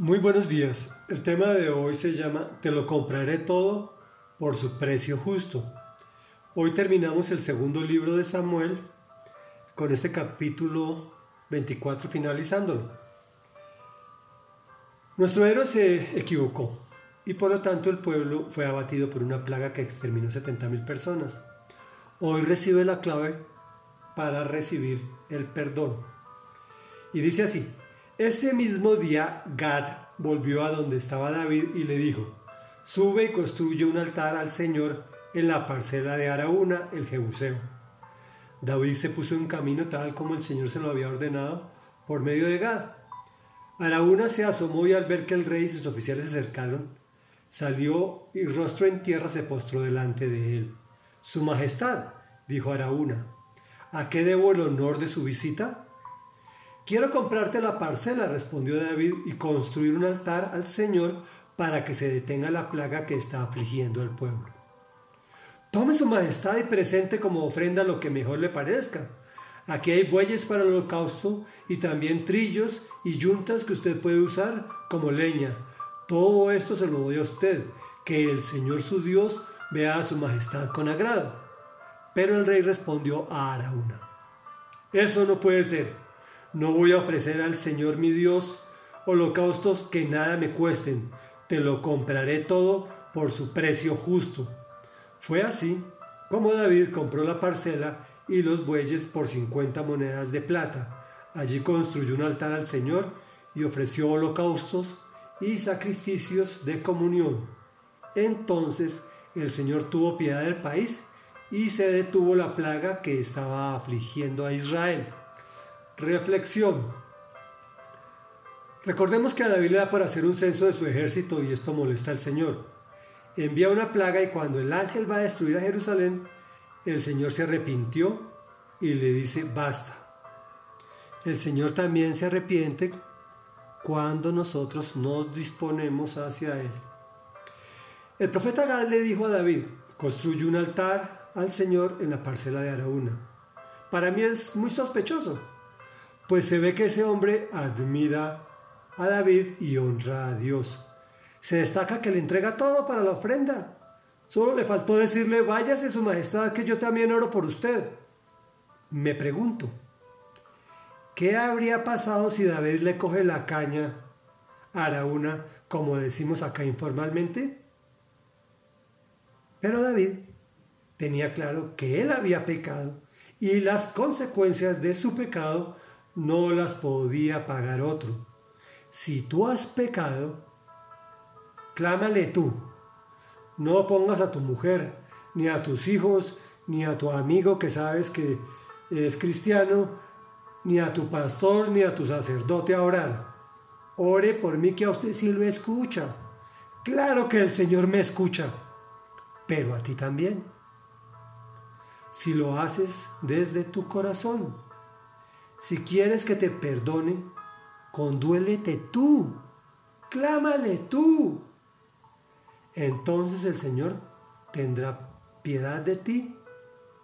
Muy buenos días. El tema de hoy se llama Te lo compraré todo por su precio justo. Hoy terminamos el segundo libro de Samuel con este capítulo 24 finalizándolo. Nuestro héroe se equivocó y por lo tanto el pueblo fue abatido por una plaga que exterminó 70.000 personas. Hoy recibe la clave para recibir el perdón. Y dice así, ese mismo día Gad volvió a donde estaba David y le dijo, sube y construye un altar al Señor en la parcela de Araúna, el Jebuseo. David se puso en camino tal como el Señor se lo había ordenado por medio de Gad. Araúna se asomó y al ver que el rey y sus oficiales se acercaron, salió y rostro en tierra se postró delante de él. Su Majestad, dijo Araúna, ¿a qué debo el honor de su visita? Quiero comprarte la parcela, respondió David, y construir un altar al Señor para que se detenga la plaga que está afligiendo al pueblo. Tome su majestad y presente como ofrenda lo que mejor le parezca. Aquí hay bueyes para el holocausto y también trillos y yuntas que usted puede usar como leña. Todo esto se lo doy a usted, que el Señor su Dios vea a su majestad con agrado. Pero el rey respondió a Araúna, eso no puede ser. No voy a ofrecer al Señor mi Dios holocaustos que nada me cuesten, te lo compraré todo por su precio justo. Fue así como David compró la parcela y los bueyes por cincuenta monedas de plata. Allí construyó un altar al Señor y ofreció holocaustos y sacrificios de comunión. Entonces el Señor tuvo piedad del país y se detuvo la plaga que estaba afligiendo a Israel. Reflexión. Recordemos que a David le da para hacer un censo de su ejército y esto molesta al Señor. Envía una plaga y cuando el ángel va a destruir a Jerusalén, el Señor se arrepintió y le dice, basta. El Señor también se arrepiente cuando nosotros nos disponemos hacia Él. El profeta Gad le dijo a David, construye un altar al Señor en la parcela de Araúna. Para mí es muy sospechoso pues se ve que ese hombre admira a David y honra a Dios. Se destaca que le entrega todo para la ofrenda. Solo le faltó decirle, váyase su majestad, que yo también oro por usted. Me pregunto, ¿qué habría pasado si David le coge la caña Araúna, como decimos acá informalmente? Pero David tenía claro que él había pecado y las consecuencias de su pecado no las podía pagar otro. Si tú has pecado, clámale tú. No pongas a tu mujer, ni a tus hijos, ni a tu amigo que sabes que es cristiano, ni a tu pastor, ni a tu sacerdote a orar. Ore por mí que a usted sí lo escucha. Claro que el Señor me escucha, pero a ti también. Si lo haces desde tu corazón si quieres que te perdone, conduélete tú, clámale tú. Entonces el Señor tendrá piedad de ti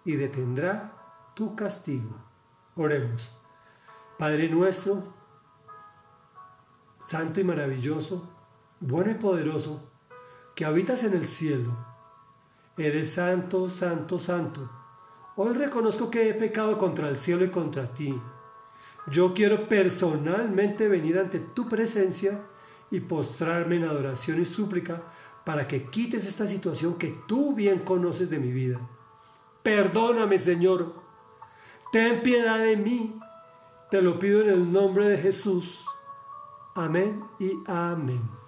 y detendrá tu castigo. Oremos. Padre nuestro, santo y maravilloso, bueno y poderoso, que habitas en el cielo. Eres santo, santo, santo. Hoy reconozco que he pecado contra el cielo y contra ti yo quiero personalmente venir ante tu presencia y postrarme en adoración y súplica para que quites esta situación que tú bien conoces de mi vida. Perdóname, Señor. Ten piedad de mí. Te lo pido en el nombre de Jesús. Amén y amén.